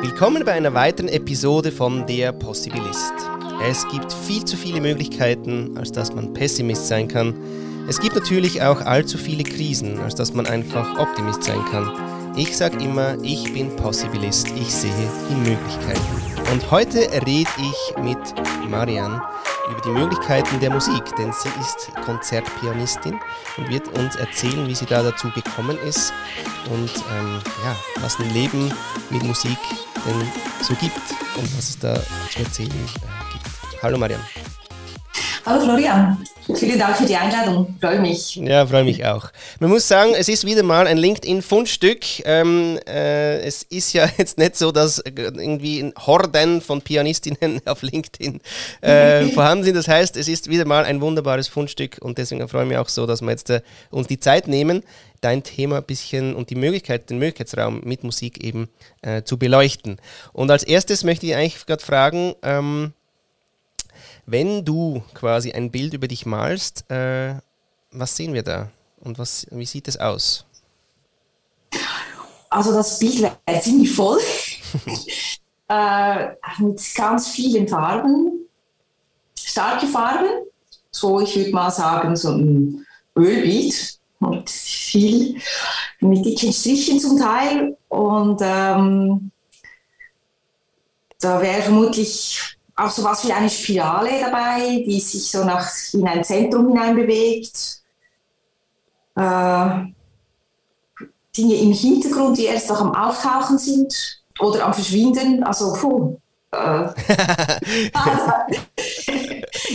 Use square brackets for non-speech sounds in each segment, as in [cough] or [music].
Willkommen bei einer weiteren Episode von Der Possibilist. Es gibt viel zu viele Möglichkeiten, als dass man Pessimist sein kann. Es gibt natürlich auch allzu viele Krisen, als dass man einfach Optimist sein kann. Ich sage immer, ich bin Possibilist, ich sehe die Möglichkeiten. Und heute rede ich mit Marian über die Möglichkeiten der Musik, denn sie ist Konzertpianistin und wird uns erzählen, wie sie da dazu gekommen ist und ähm, ja, was ein Leben mit Musik denn so gibt und was es da zu erzählen äh, gibt. Hallo Marian. Hallo Florian, vielen Dank für die Einladung, freue mich. Ja, freue mich auch. Man muss sagen, es ist wieder mal ein LinkedIn-Fundstück. Ähm, äh, es ist ja [laughs] jetzt nicht so, dass irgendwie Horden von Pianistinnen [laughs] auf LinkedIn äh, [laughs] vorhanden sind. Das heißt, es ist wieder mal ein wunderbares Fundstück und deswegen freue ich mich auch so, dass wir jetzt äh, uns die Zeit nehmen, dein Thema ein bisschen und die Möglichkeit, den Möglichkeitsraum mit Musik eben äh, zu beleuchten. Und als erstes möchte ich eigentlich gerade fragen, ähm, wenn du quasi ein Bild über dich malst, äh, was sehen wir da? Und was, wie sieht es aus? Also das Bild wäre ziemlich voll, [laughs] äh, mit ganz vielen Farben, starke Farben, so ich würde mal sagen so ein Ölbild und viel mit dicken Strichen zum Teil. Und ähm, da wäre vermutlich auch so was wie eine Spirale dabei, die sich so nach, in ein Zentrum hinein bewegt. Äh, Dinge im Hintergrund, die erst noch am Auftauchen sind oder am Verschwinden. Also, puh. Äh, [laughs]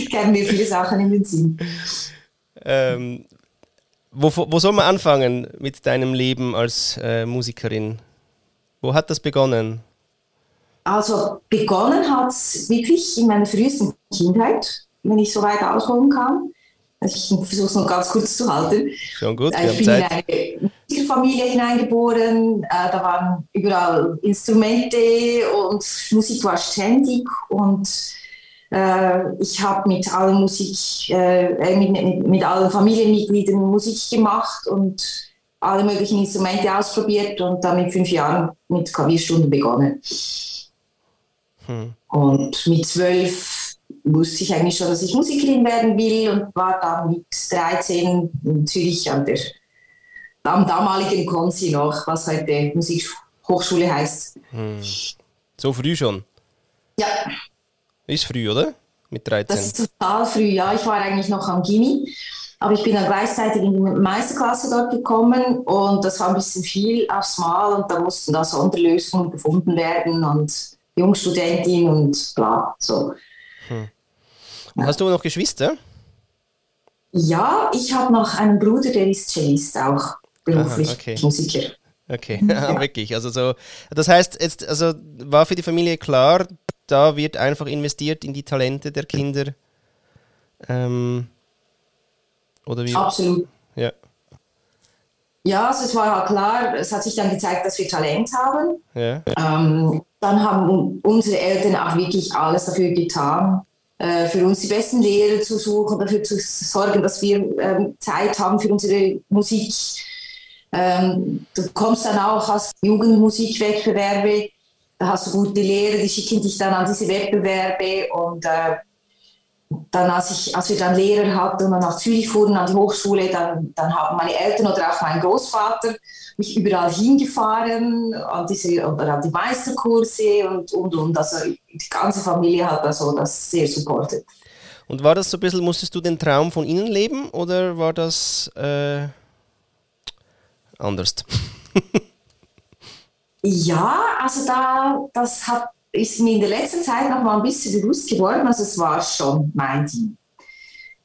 [laughs] kämen mir viele Sachen in den Sinn. Ähm, wo, wo soll man anfangen mit deinem Leben als äh, Musikerin? Wo hat das begonnen? Also begonnen hat es wirklich in meiner frühesten Kindheit, wenn ich so weit ausholen kann. Also ich versuche es noch ganz kurz zu halten. Schon gut, wir ich bin Zeit. in eine Musikerfamilie hineingeboren. Äh, da waren überall Instrumente und Musik war ständig. Und äh, ich habe mit allen Musik, äh, mit, mit, mit allen Familienmitgliedern Musik gemacht und alle möglichen Instrumente ausprobiert und dann mit fünf Jahren mit Klavierstunden begonnen. Hm. Und mit zwölf wusste ich eigentlich schon, dass ich Musikerin werden will und war dann mit 13 in Zürich an der am damaligen Konzi noch, was heute Musikhochschule heißt. Hm. So früh schon? Ja. Ist früh, oder? Mit 13? Das ist total früh, ja. Ich war eigentlich noch am Gimmi, aber ich bin dann gleichzeitig in die Meisterklasse dort gekommen und das war ein bisschen viel aufs Mal und da mussten da Sonderlösungen gefunden werden und Jungstudentin und bla, so. Hm. Hast du noch Geschwister? Ja, ich habe noch einen Bruder, der ist Cellist, auch beruflich Aha, okay. Musiker. Okay, [laughs] ja. wirklich. Also so, das heißt, jetzt, also war für die Familie klar, da wird einfach investiert in die Talente der Kinder. Ähm, oder wie? Absolut. Ja. Ja, also es war klar, es hat sich dann gezeigt, dass wir Talent haben. Ja. Ähm, dann haben unsere Eltern auch wirklich alles dafür getan, äh, für uns die besten Lehrer zu suchen, dafür zu sorgen, dass wir ähm, Zeit haben für unsere Musik. Ähm, du kommst dann auch als Jugendmusikwettbewerbe, da hast du gute Lehrer, die schicken dich dann an diese Wettbewerbe und äh, dann, als, ich, als wir dann Lehrer hatten und dann nach Zürich fuhren an die Hochschule, dann, dann haben meine Eltern oder auch mein Großvater mich überall hingefahren, an, diese, oder an die Meisterkurse und, und, und. Also die ganze Familie hat also das sehr supportet. Und war das so ein bisschen, musstest du den Traum von ihnen leben oder war das äh, anders? [laughs] ja, also da, das hat ist mir in der letzten Zeit noch mal ein bisschen bewusst geworden, also es war schon mein Team.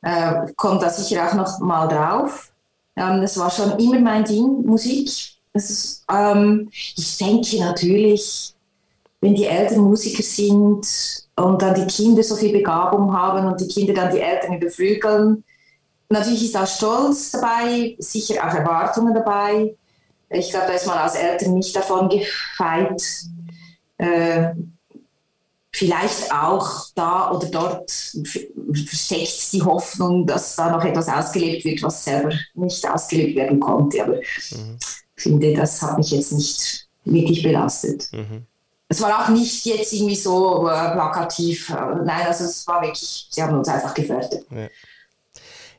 Äh, kommt da sicher auch noch mal drauf. Ähm, das war schon immer mein Ding, Musik. Ist, ähm, ich denke natürlich, wenn die Eltern Musiker sind und dann die Kinder so viel Begabung haben und die Kinder dann die Eltern überflügeln, natürlich ist auch Stolz dabei, sicher auch Erwartungen dabei. Ich glaube, da ist man als Eltern nicht davon gefeit, äh, vielleicht auch da oder dort versteckt die Hoffnung, dass da noch etwas ausgelebt wird, was selber nicht ausgelebt werden konnte. Aber mhm. ich finde, das hat mich jetzt nicht wirklich belastet. Mhm. es war auch nicht jetzt irgendwie so äh, plakativ. Nein, also es war wirklich, sie haben uns einfach gefördert. Ja.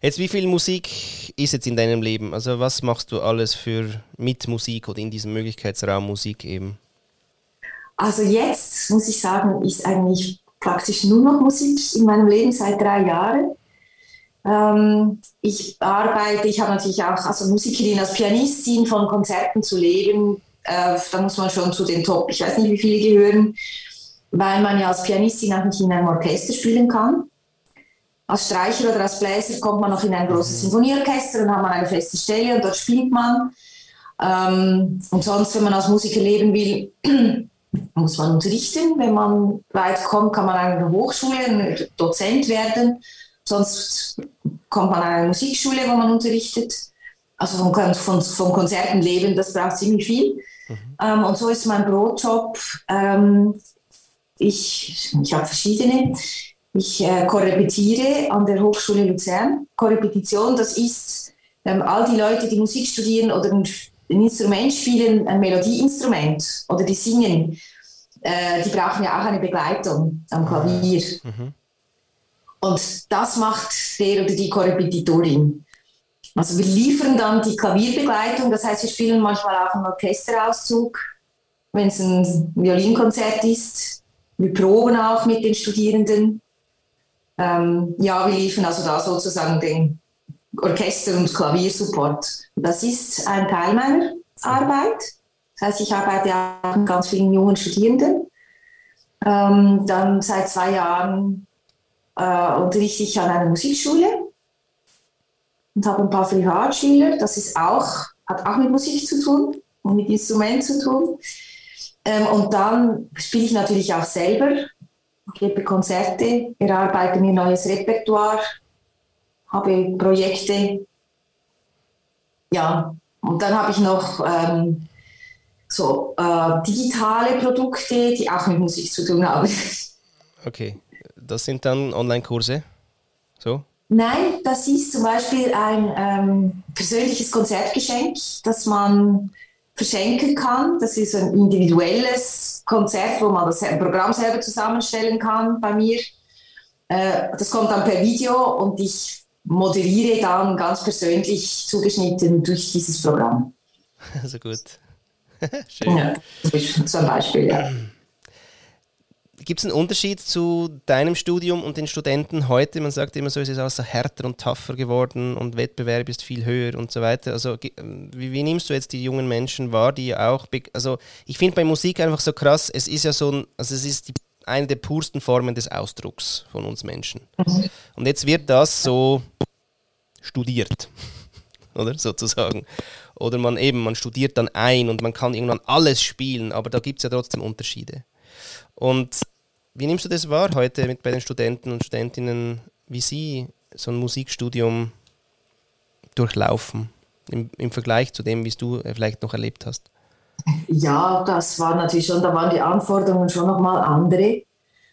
Jetzt, wie viel Musik ist jetzt in deinem Leben? Also was machst du alles für mit Musik oder in diesem Möglichkeitsraum Musik eben? Also jetzt muss ich sagen, ist eigentlich praktisch nur noch Musik in meinem Leben seit drei Jahren. Ähm, ich arbeite, ich habe natürlich auch als Musikerin, als Pianistin von Konzerten zu leben. Äh, da muss man schon zu den Top, ich weiß nicht, wie viele gehören, weil man ja als Pianistin auch nicht in einem Orchester spielen kann. Als Streicher oder als Bläser kommt man noch in ein großes mhm. Sinfonieorchester und hat man eine feste Stelle und dort spielt man. Ähm, und sonst, wenn man als Musiker leben will, [clears throat] muss man unterrichten. Wenn man weit kommt, kann man an einer Hochschule ein Dozent werden. Sonst kommt man an eine Musikschule, wo man unterrichtet. Also vom, von, vom Konzerten leben, das braucht ziemlich viel. Mhm. Ähm, und so ist mein Brotjob. Ähm, ich ich habe verschiedene. Ich äh, korrepetiere an der Hochschule Luzern. Korrepetition, das ist ähm, all die Leute, die Musik studieren oder ein, Instrument spielen, ein Melodieinstrument oder die singen, äh, die brauchen ja auch eine Begleitung am Klavier. Mhm. Und das macht der oder die Korrepetitorin. Also wir liefern dann die Klavierbegleitung, das heißt, wir spielen manchmal auch einen Orchesterauszug, wenn es ein Violinkonzert ist. Wir proben auch mit den Studierenden. Ähm, ja, wir liefern also da sozusagen den Orchester- und Klaviersupport. Das ist ein Teil meiner Arbeit. Das heißt, ich arbeite auch mit ganz vielen jungen Studierenden. Ähm, dann seit zwei Jahren äh, unterrichte ich an einer Musikschule und habe ein paar Privatschüler. Das ist auch, hat auch mit Musik zu tun und mit Instrument zu tun. Ähm, und dann spiele ich natürlich auch selber, gebe Konzerte, erarbeite mir neues Repertoire, habe Projekte. Ja, und dann habe ich noch ähm, so äh, digitale Produkte, die auch mit Musik zu tun haben. [laughs] Okay, das sind dann Online-Kurse? So? Nein, das ist zum Beispiel ein ähm, persönliches Konzertgeschenk, das man verschenken kann. Das ist ein individuelles Konzert, wo man das Programm selber zusammenstellen kann bei mir. Äh, das kommt dann per Video und ich moderiere dann ganz persönlich zugeschnitten durch dieses Programm. [laughs] Also gut. [laughs] Schön. Ja, zum Beispiel, ja. Gibt es einen Unterschied zu deinem Studium und den Studenten heute? Man sagt immer so, es ist auch so härter und tougher geworden und Wettbewerb ist viel höher und so weiter. Also wie, wie nimmst du jetzt die jungen Menschen wahr, die auch, also ich finde bei Musik einfach so krass, es ist ja so ein, also es ist die, eine der pursten Formen des Ausdrucks von uns Menschen. Mhm. Und jetzt wird das so studiert, [laughs] oder sozusagen. Oder man eben, man studiert dann ein und man kann irgendwann alles spielen, aber da gibt es ja trotzdem Unterschiede. Und wie nimmst du das wahr heute mit bei den Studenten und Studentinnen, wie sie so ein Musikstudium durchlaufen im, im Vergleich zu dem, wie es du vielleicht noch erlebt hast? Ja, das war natürlich schon, da waren die Anforderungen schon nochmal andere.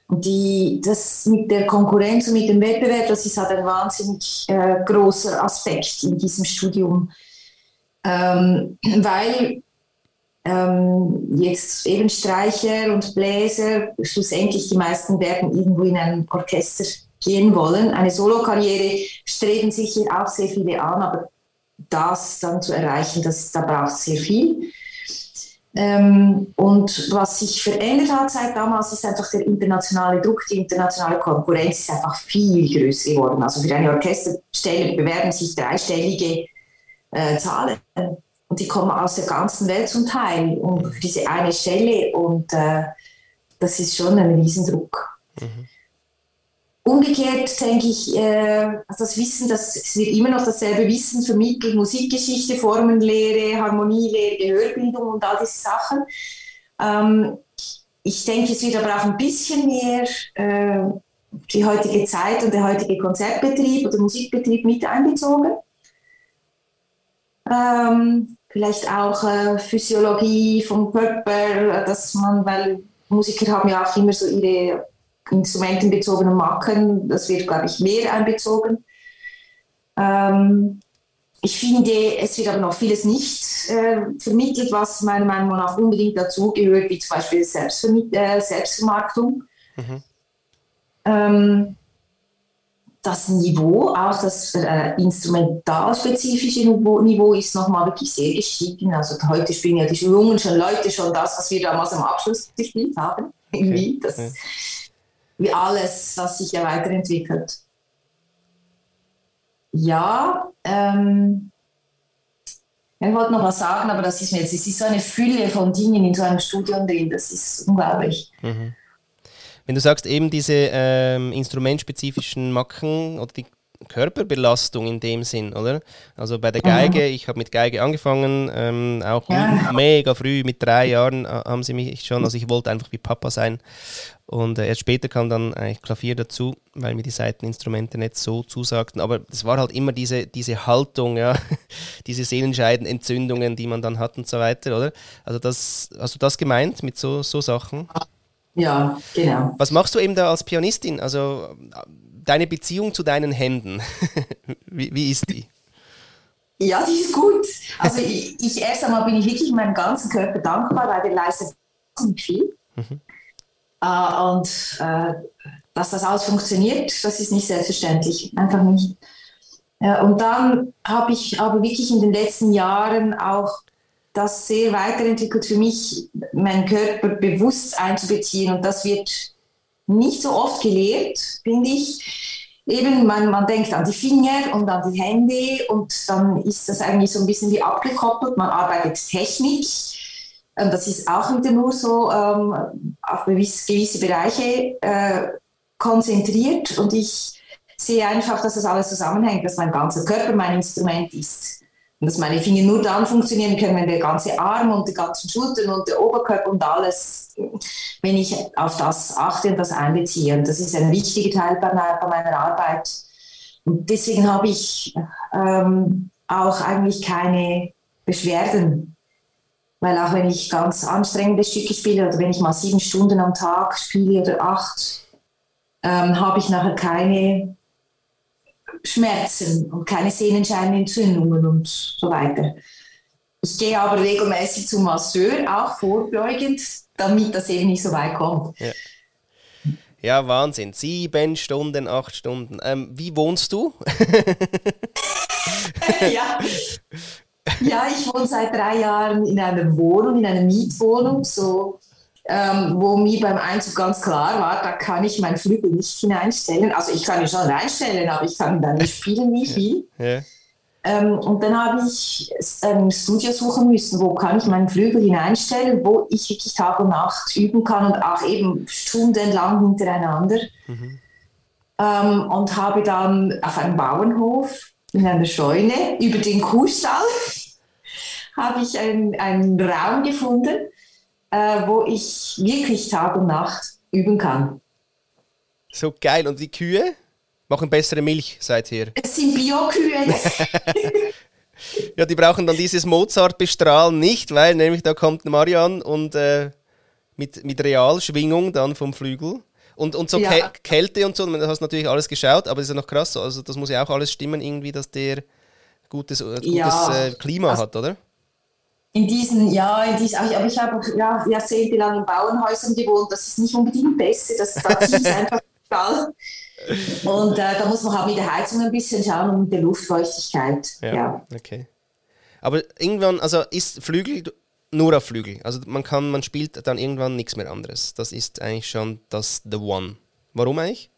Und die, das mit der Konkurrenz und mit dem Wettbewerb, das ist halt ein wahnsinnig äh, großer Aspekt in diesem Studium. Ähm, weil ähm, jetzt eben Streicher und Bläser, schlussendlich die meisten werden irgendwo in ein Orchester gehen wollen. Eine Solokarriere streben sicher auch sehr viele an, aber das dann zu erreichen, das, da braucht es sehr viel. Ähm, und was sich verändert hat seit damals, ist einfach der internationale Druck, die internationale Konkurrenz ist einfach viel größer geworden. Also für eine Orchesterstelle bewerben sich dreistellige äh, Zahlen. Und die kommen aus der ganzen Welt zum Teil und für diese eine Stelle. Und äh, das ist schon ein Riesendruck. Mhm. Umgekehrt denke ich, äh, das Wissen, das es wird immer noch dasselbe Wissen vermittelt, Musikgeschichte, Formenlehre, Harmonielehre, Gehörbildung und all diese Sachen. Ähm, ich denke, es wird aber auch ein bisschen mehr äh, die heutige Zeit und der heutige Konzertbetrieb oder Musikbetrieb mit einbezogen. Ähm, vielleicht auch äh, Physiologie vom Körper, dass man, weil Musiker haben ja auch immer so ihre instrumentenbezogenen Marken, das wird, glaube ich, mehr einbezogen. Ähm, ich finde, es wird aber noch vieles nicht äh, vermittelt, was meiner Meinung nach unbedingt dazugehört, wie zum Beispiel Selbstvermiet äh, Selbstvermarktung. Mhm. Ähm, das Niveau, auch das äh, instrumentalspezifische Niveau, Niveau ist nochmal wirklich sehr gestiegen. Also heute spielen ja die jungen schon Leute schon das, was wir damals am Abschluss gespielt haben. Okay. Das, okay. Wie alles, was sich ja weiterentwickelt. Ja, ähm, ich wollte noch was sagen, aber das ist mir jetzt, es ist so eine Fülle von Dingen in so einem Studium drin, das ist unglaublich. Mhm. Wenn du sagst, eben diese ähm, instrumentspezifischen Macken oder die Körperbelastung in dem Sinn, oder? Also bei der Geige, mhm. ich habe mit Geige angefangen, ähm, auch ja. mega früh, mit drei Jahren äh, haben sie mich schon, also ich wollte einfach wie Papa sein. Und äh, erst später kam dann eigentlich Klavier dazu, weil mir die Seiteninstrumente nicht so zusagten. Aber es war halt immer diese, diese Haltung, ja, [laughs] diese Sehnenscheidenentzündungen, die man dann hat und so weiter, oder? Also das, hast du das gemeint mit so, so Sachen? Ja, genau. Was machst du eben da als Pianistin? Also deine Beziehung zu deinen Händen, [laughs] wie, wie ist die? Ja, die ist gut. Also ich, ich, erst einmal bin ich wirklich meinem ganzen Körper dankbar, weil der leistet ziemlich viel. Mhm. Uh, und uh, dass das alles funktioniert, das ist nicht selbstverständlich, einfach nicht. Uh, und dann habe ich aber wirklich in den letzten Jahren auch das sehr weiterentwickelt für mich, meinen Körper bewusst einzubeziehen. Und das wird nicht so oft gelehrt, finde ich. Eben, man, man denkt an die Finger und an die Hände und dann ist das eigentlich so ein bisschen wie abgekoppelt. Man arbeitet technisch. Und das ist auch wieder nur so ähm, auf gewisse, gewisse Bereiche äh, konzentriert. Und ich sehe einfach, dass das alles zusammenhängt, dass mein ganzer Körper mein Instrument ist. Und dass meine Finger nur dann funktionieren können, wenn der ganze Arm und die ganzen Schultern und der Oberkörper und alles, wenn ich auf das achte und das einbeziehe. Und das ist ein wichtiger Teil bei meiner, bei meiner Arbeit. Und deswegen habe ich ähm, auch eigentlich keine Beschwerden. Weil auch wenn ich ganz anstrengende Stücke spiele oder wenn ich mal sieben Stunden am Tag spiele oder acht, ähm, habe ich nachher keine Schmerzen und keine Sehnenscheinentzündungen und so weiter. Ich gehe aber regelmäßig zum Masseur, auch vorbeugend, damit das eben nicht so weit kommt. Ja. Ja, Wahnsinn. Sieben Stunden, acht Stunden. Ähm, wie wohnst du? [laughs] ja. ja, ich wohne seit drei Jahren in einer Wohnung, in einer Mietwohnung, so ähm, wo mir beim Einzug ganz klar war, da kann ich meinen Flügel nicht hineinstellen. Also ich kann ihn schon reinstellen, aber ich kann ihn dann nicht spielen, wie ich will. Ja. Ähm, und dann habe ich ein Studio suchen müssen, wo kann ich meinen Flügel hineinstellen, wo ich wirklich Tag und Nacht üben kann und auch eben stundenlang hintereinander. Mhm. Ähm, und habe dann auf einem Bauernhof in einer Scheune über den Kuhstall [laughs] habe ich einen, einen Raum gefunden, äh, wo ich wirklich Tag und Nacht üben kann. So geil. Und die Kühe machen bessere Milch seither? Es sind Bio-Kühe. [laughs] [laughs] ja, die brauchen dann dieses Mozart-Bestrahlen nicht, weil nämlich da kommt Marian und äh, mit, mit Realschwingung dann vom Flügel. Und, und so ja. Kälte und so, du hast natürlich alles geschaut, aber das ist ja noch krass. Also das muss ja auch alles stimmen, irgendwie, dass der gutes, äh, gutes ja. äh, Klima also, hat, oder? In diesen, ja, in diesen, aber ich habe ja, jahrzehntelang in Bauernhäusern gewohnt, das ist nicht unbedingt besser, das, das ist [laughs] einfach egal. Und äh, da muss man halt mit der Heizung ein bisschen schauen und mit der Luftfeuchtigkeit. Ja, ja. okay. Aber irgendwann, also ist Flügel nur auf Flügel. Also man kann, man spielt dann irgendwann nichts mehr anderes. Das ist eigentlich schon das The One. Warum eigentlich?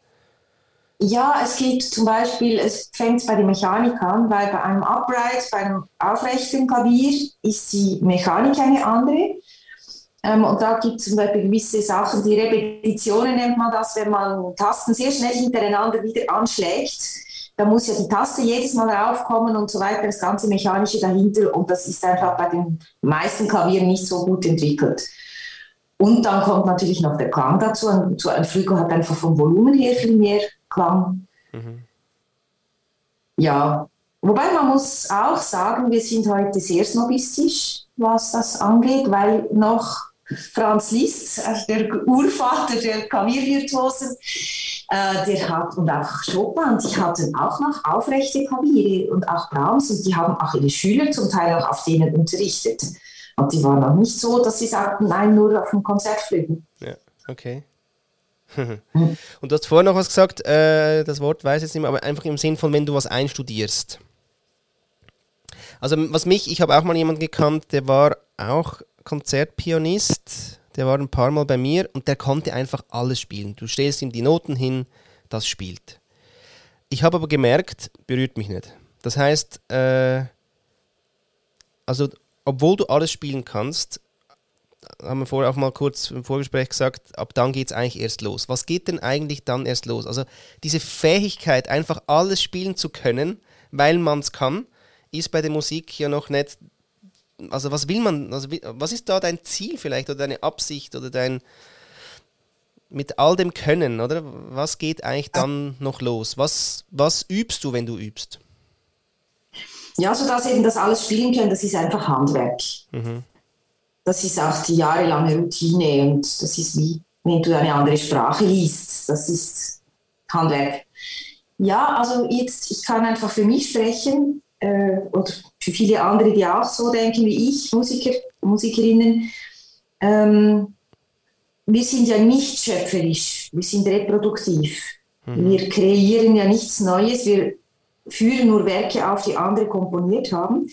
Ja, es gibt zum Beispiel, es fängt bei den Mechanik an, weil bei einem Upright, bei einem aufrechten Klavier ist die Mechanik eine andere. Ähm, und da gibt es zum Beispiel gewisse Sachen, die Repetitionen nennt man das, wenn man Tasten sehr schnell hintereinander wieder anschlägt. Da muss ja die Taste jedes Mal raufkommen und so weiter, das ganze Mechanische dahinter. Und das ist einfach bei den meisten Klavieren nicht so gut entwickelt. Und dann kommt natürlich noch der Klang dazu. Ein Flügel hat einfach vom Volumen her viel mehr Klang. Mhm. Ja, wobei man muss auch sagen, wir sind heute sehr snobistisch, was das angeht, weil noch Franz Liszt, also der Urvater der Klaviervirtuosen, Äh, der hat, und auch Chopin, die hatten auch noch aufrechte Klaviere und auch Brahms und die haben auch ihre Schüler zum Teil auch auf denen unterrichtet. Und die waren auch nicht so, dass sie sagten, nein, nur auf dem Konzertflügel. Ja, okay. [laughs] und du hast vorher noch was gesagt, äh, das Wort weiß ich jetzt nicht mehr, aber einfach im Sinn von, wenn du was einstudierst. Also was mich, ich habe auch mal jemanden gekannt, der war auch Konzertpianist, der war ein paar Mal bei mir und der konnte einfach alles spielen. Du stellst ihm die Noten hin, das spielt. Ich habe aber gemerkt, berührt mich nicht. Das heißt, äh, also obwohl du alles spielen kannst, haben wir vorher auch mal kurz im Vorgespräch gesagt, ab dann geht es eigentlich erst los. Was geht denn eigentlich dann erst los? Also diese Fähigkeit, einfach alles spielen zu können, weil man es kann, ist bei der Musik ja noch nicht. Also was will man, also was ist da dein Ziel vielleicht oder deine Absicht oder dein mit all dem Können, oder? Was geht eigentlich dann noch los? Was, was übst du, wenn du übst? Ja, so dass eben das alles spielen können, das ist einfach Handwerk. Mhm. Das ist auch die jahrelange Routine und das ist wie, wenn du eine andere Sprache liest. Das ist Handwerk. Ja, also jetzt, ich kann einfach für mich sprechen äh, oder für viele andere, die auch so denken wie ich, Musiker, Musikerinnen. Ähm, wir sind ja nicht schöpferisch, wir sind reproduktiv. Mhm. Wir kreieren ja nichts Neues, wir führen nur Werke auf, die andere komponiert haben.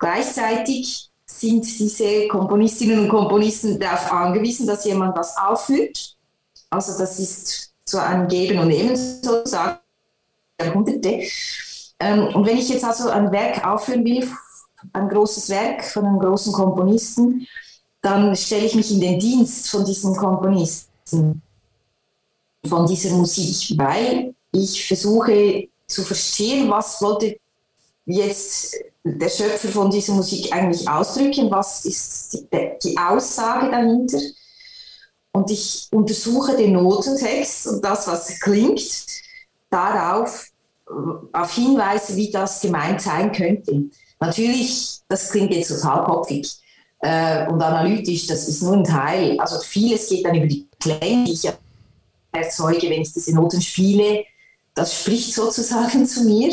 Gleichzeitig sind diese Komponistinnen und Komponisten darauf angewiesen, dass jemand was aufführt. Also das ist so ein Geben und Nehmen sozusagen, Jahrhunderte. Ähm, und wenn ich jetzt also ein Werk aufführen will, ein großes Werk von einem großen Komponisten, dann stelle ich mich in den Dienst von diesem Komponisten, von dieser Musik, weil ich versuche zu verstehen, was wollte jetzt der Schöpfer von dieser Musik eigentlich ausdrücken, was ist die, die Aussage dahinter. Und ich untersuche den Notentext und das, was klingt, darauf auf Hinweise, wie das gemeint sein könnte. Natürlich, das klingt jetzt total kopfig äh, und analytisch, das ist nur ein Teil. Also vieles geht dann über die Klänge, die ich erzeuge, wenn ich diese Noten spiele das spricht sozusagen [laughs] zu mir.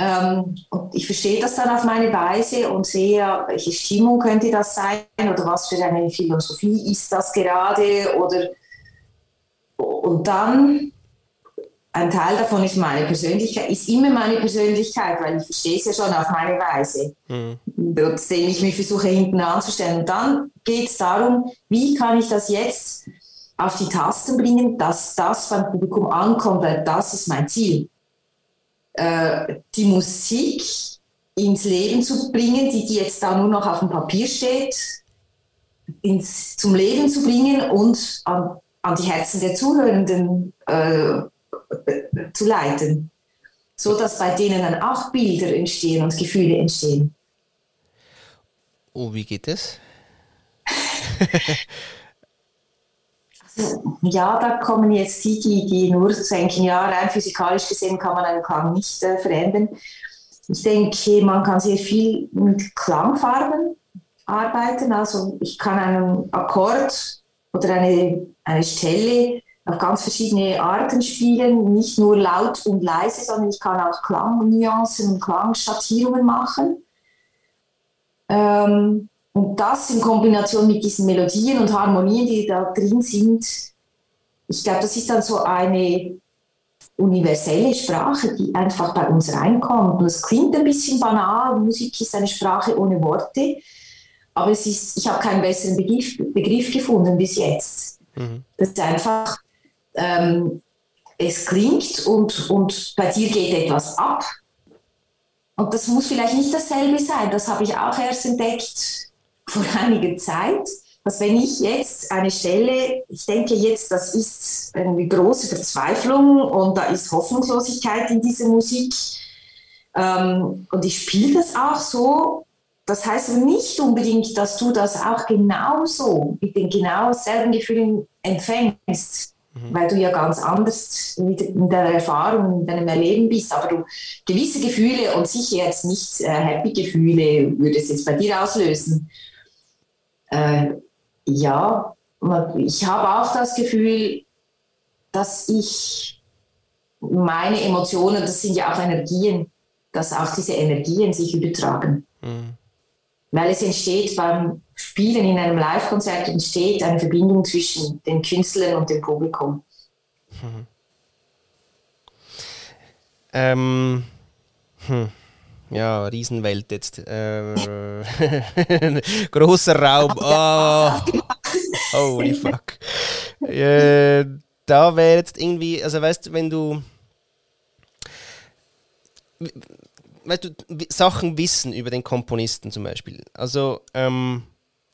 Ähm, und ich verstehe das dann auf meine Weise und sehe, welche Stimmung könnte das sein oder was für eine Philosophie ist das gerade oder und dann ein Teil davon ist meine Persönlichkeit, ist immer meine Persönlichkeit, weil ich verstehe es ja schon auf meine Weise, mhm. den ich mich versuche hinten anzustellen. Und dann geht es darum, wie kann ich das jetzt auf die Tasten bringen, dass das beim Publikum ankommt, weil das ist mein Ziel. Äh, die Musik ins Leben zu bringen, die, die jetzt da nur noch auf dem Papier steht, ins, zum Leben zu bringen und an, an die Herzen der Zuhörenden äh, zu leiten, so dass bei denen dann auch Bilder entstehen und Gefühle entstehen. Oh, wie geht es? [laughs] Ja, da kommen jetzt die, die, die nur denken, ja, rein physikalisch gesehen kann man einen Klang nicht äh, verändern. Ich denke, man kann sehr viel mit Klangfarben arbeiten. Also ich kann einen Akkord oder eine, eine Stelle auf ganz verschiedene Arten spielen, nicht nur laut und leise, sondern ich kann auch Klangnuancen und Klangschattierungen machen. Ähm, und das in Kombination mit diesen Melodien und Harmonien, die da drin sind, ich glaube, das ist dann so eine universelle Sprache, die einfach bei uns reinkommt. Und es klingt ein bisschen banal, Musik ist eine Sprache ohne Worte, aber es ist, ich habe keinen besseren Begriff, Begriff gefunden bis jetzt. Mhm. Das ist einfach, ähm, es klingt und, und bei dir geht etwas ab. Und das muss vielleicht nicht dasselbe sein. Das habe ich auch erst entdeckt vor einiger Zeit, dass wenn ich jetzt eine Stelle, ich denke jetzt, das ist eine große Verzweiflung und da ist Hoffnungslosigkeit in dieser Musik ähm, und ich spiele das auch so. Das heißt nicht unbedingt, dass du das auch genauso mit den genau selben Gefühlen empfängst, mhm. weil du ja ganz anders in deiner Erfahrung, in deinem Erleben bist. Aber du gewisse Gefühle und sicher jetzt nicht äh, Happy Gefühle würde es jetzt bei dir auslösen. Äh, ja, ich habe auch das Gefühl, dass ich meine Emotionen, das sind ja auch Energien, dass auch diese Energien sich übertragen. Mhm. Weil es entsteht beim Spielen in einem Live-Konzert entsteht eine Verbindung zwischen den Künstlern und dem Publikum. Mhm. Ähm, hm. Ja, Riesenwelt jetzt. Äh, [laughs] großer Raum. Oh. Holy fuck. Äh, da wäre jetzt irgendwie, also weißt du, wenn du weißt du, Sachen wissen über den Komponisten zum Beispiel. Also ähm,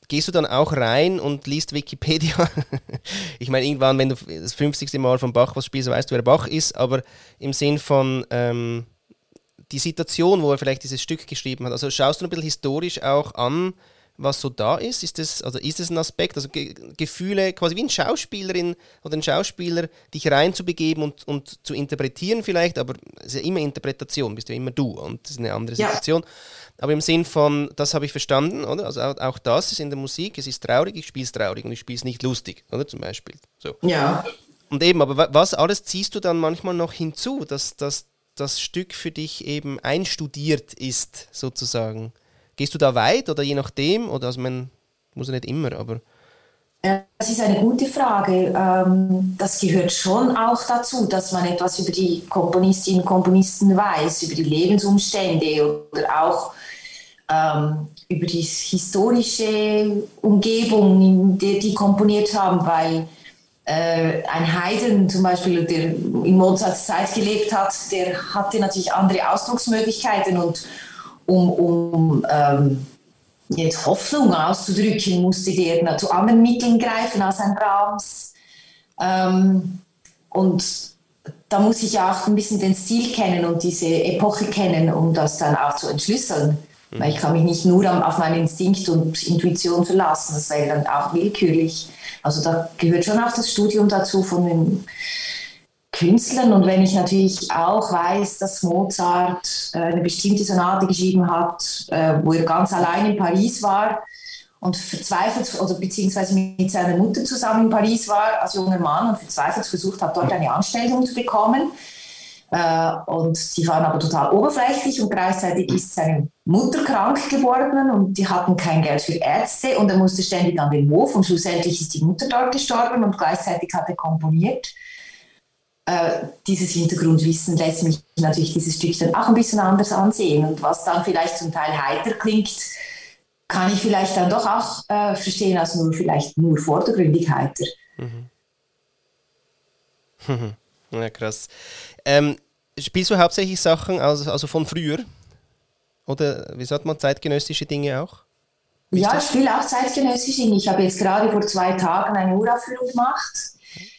gehst du dann auch rein und liest Wikipedia? [laughs] ich meine, irgendwann, wenn du das 50. Mal von Bach was spielst, weißt du, wer Bach ist, aber im Sinn von ähm, die Situation, wo er vielleicht dieses Stück geschrieben hat. Also schaust du ein bisschen historisch auch an, was so da ist? Ist das, also ist das ein Aspekt, also Ge Gefühle, quasi wie ein Schauspielerin oder ein Schauspieler, dich reinzubegeben und, und zu interpretieren vielleicht, aber es ist ja immer Interpretation, bist ja immer du und das ist eine andere Situation. Ja. Aber im Sinn von, das habe ich verstanden, oder? Also auch, auch, das ist in der Musik, es ist traurig, ich spiele es traurig und ich spiele es nicht lustig, oder? Zum Beispiel. So. Ja. Und eben, aber was alles ziehst du dann manchmal noch hinzu, dass, dass das Stück für dich eben einstudiert ist, sozusagen? Gehst du da weit oder je nachdem? Oder also man muss ja nicht immer, aber. Das ist eine gute Frage. Ähm, das gehört schon auch dazu, dass man etwas über die Komponistinnen und Komponisten weiß, über die Lebensumstände oder auch ähm, über die historische Umgebung, in der die komponiert haben, weil äh, ein Haydn zum Beispiel, der in Mozarts Zeit gelebt hat, der hatte natürlich andere Ausdrucksmöglichkeiten und um, um ähm, jetzt Hoffnung auszudrücken, musste der zu anderen Mitteln greifen als ein Brahms. Ähm, und da muss ich auch ein bisschen den Stil kennen und diese Epoche kennen, um das dann auch zu entschlüsseln. Mhm. Weil ich kann mich nicht nur auf meinen Instinkt und Intuition verlassen, das wäre dann auch willkürlich. Also da gehört schon auch das Studium dazu von den Künstlern. Und wenn ich natürlich auch weiß, dass Mozart äh, eine bestimmte Sonate geschrieben hat, äh, wo er ganz allein in Paris war und verzweifelt, oder beziehungsweise mit seiner Mutter zusammen in Paris war als junger Mann und verzweifelt versucht hat, dort eine Anstellung zu bekommen. Äh, und die waren aber total oberflächlich und gleichzeitig ist seine Mutter krank geworden und die hatten kein Geld für Ärzte und er musste ständig an den Hof und schlussendlich ist die Mutter dort gestorben und gleichzeitig hat er komponiert äh, dieses Hintergrundwissen lässt mich natürlich dieses Stück dann auch ein bisschen anders ansehen. Und was dann vielleicht zum Teil heiter klingt, kann ich vielleicht dann doch auch äh, verstehen als nur vielleicht nur vordergründig heiter. Mhm. [laughs] ja, krass. Ähm, spielst du hauptsächlich Sachen also, also von früher? Oder wie sagt man, zeitgenössische Dinge auch? Wie ja, ich spiele auch zeitgenössische Dinge. Ich habe jetzt gerade vor zwei Tagen eine Uraufführung gemacht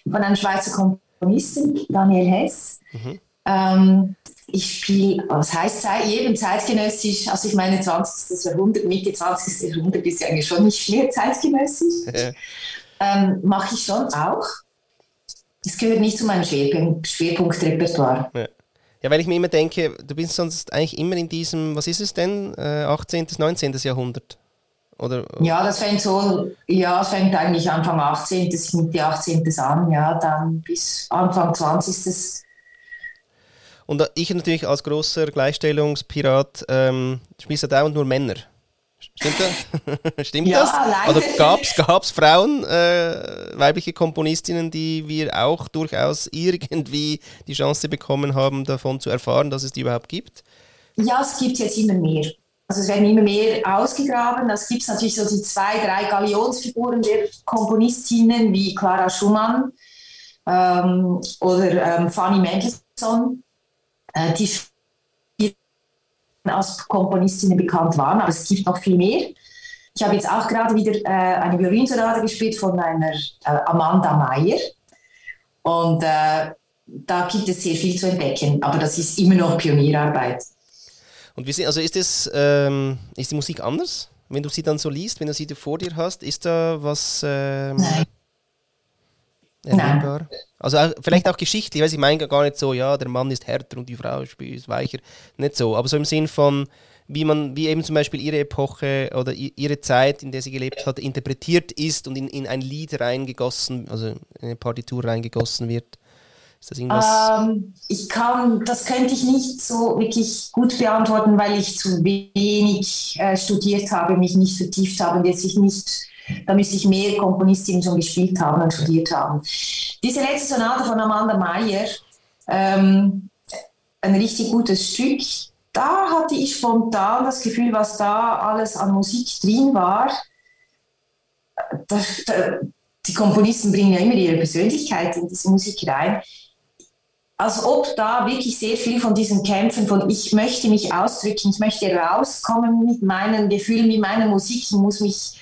von einem Schweizer Komponisten Daniel Hess. Mhm. Ähm, ich spiele, was heißt jedem zeitgenössisch, also ich meine 20. Jahrhundert, Mitte 20. Jahrhundert ist ja eigentlich schon nicht mehr zeitgenössisch. ähm, Mache ich schon auch. Das gehört nicht zu meinem Schwerpunkt, Schwerpunktrepertoire. Ja. ja. weil ich mir immer denke, du bist sonst eigentlich immer in diesem, was ist es denn, äh, 18., 19. Jahrhundert? Oder? Ja, das fängt so, ja, es fängt eigentlich Anfang 18. Mitte 18. an, ja, dann bis Anfang 20. Und ich natürlich als großer Gleichstellungspirat ähm, spielst du dauernd nur Männer. Stimmt das? [laughs] Stimmt ja, das? Leider. Oder gab es Frauen, äh, weibliche Komponistinnen, die wir auch durchaus irgendwie die Chance bekommen haben, davon zu erfahren, dass es die überhaupt gibt? Ja, es gibt jetzt immer mehr. Also es werden immer mehr ausgegraben. Es gibt natürlich so die zwei, drei Galionsfiguren der Komponistinnen wie Clara Schumann ähm, oder ähm, Fanny Mendelssohn, äh, die als Komponistinnen bekannt waren, aber es gibt noch viel mehr. Ich habe jetzt auch gerade wieder äh, eine Violinsonate gespielt von einer äh, Amanda Meyer und äh, da gibt es sehr viel zu entdecken, aber das ist immer noch Pionierarbeit. Und wie sind, also ist das, ähm, ist die Musik anders? Wenn du sie dann so liest, wenn du sie vor dir hast, ist da was ähm, Nein. Also auch, vielleicht auch geschichtlich, weil ich meine gar nicht so, ja, der Mann ist härter und die Frau ist weicher. Nicht so. Aber so im Sinn von, wie man, wie eben zum Beispiel ihre Epoche oder ihre Zeit, in der sie gelebt hat, interpretiert ist und in, in ein Lied reingegossen, also in eine Partitur reingegossen wird. Ist das irgendwas? Ähm, ich kann, das könnte ich nicht so wirklich gut beantworten, weil ich zu wenig äh, studiert habe, mich nicht vertieft habe und jetzt ich nicht, da müsste ich mehr Komponistinnen schon gespielt haben und studiert haben. Diese letzte Sonate von Amanda Meyer, ähm, ein richtig gutes Stück. Da hatte ich spontan das Gefühl, was da alles an Musik drin war. Das, das, die Komponisten bringen ja immer ihre Persönlichkeit in diese Musik rein. Als ob da wirklich sehr viel von diesen Kämpfen, von ich möchte mich ausdrücken, ich möchte rauskommen mit meinen Gefühlen, mit meiner Musik, ich muss mich,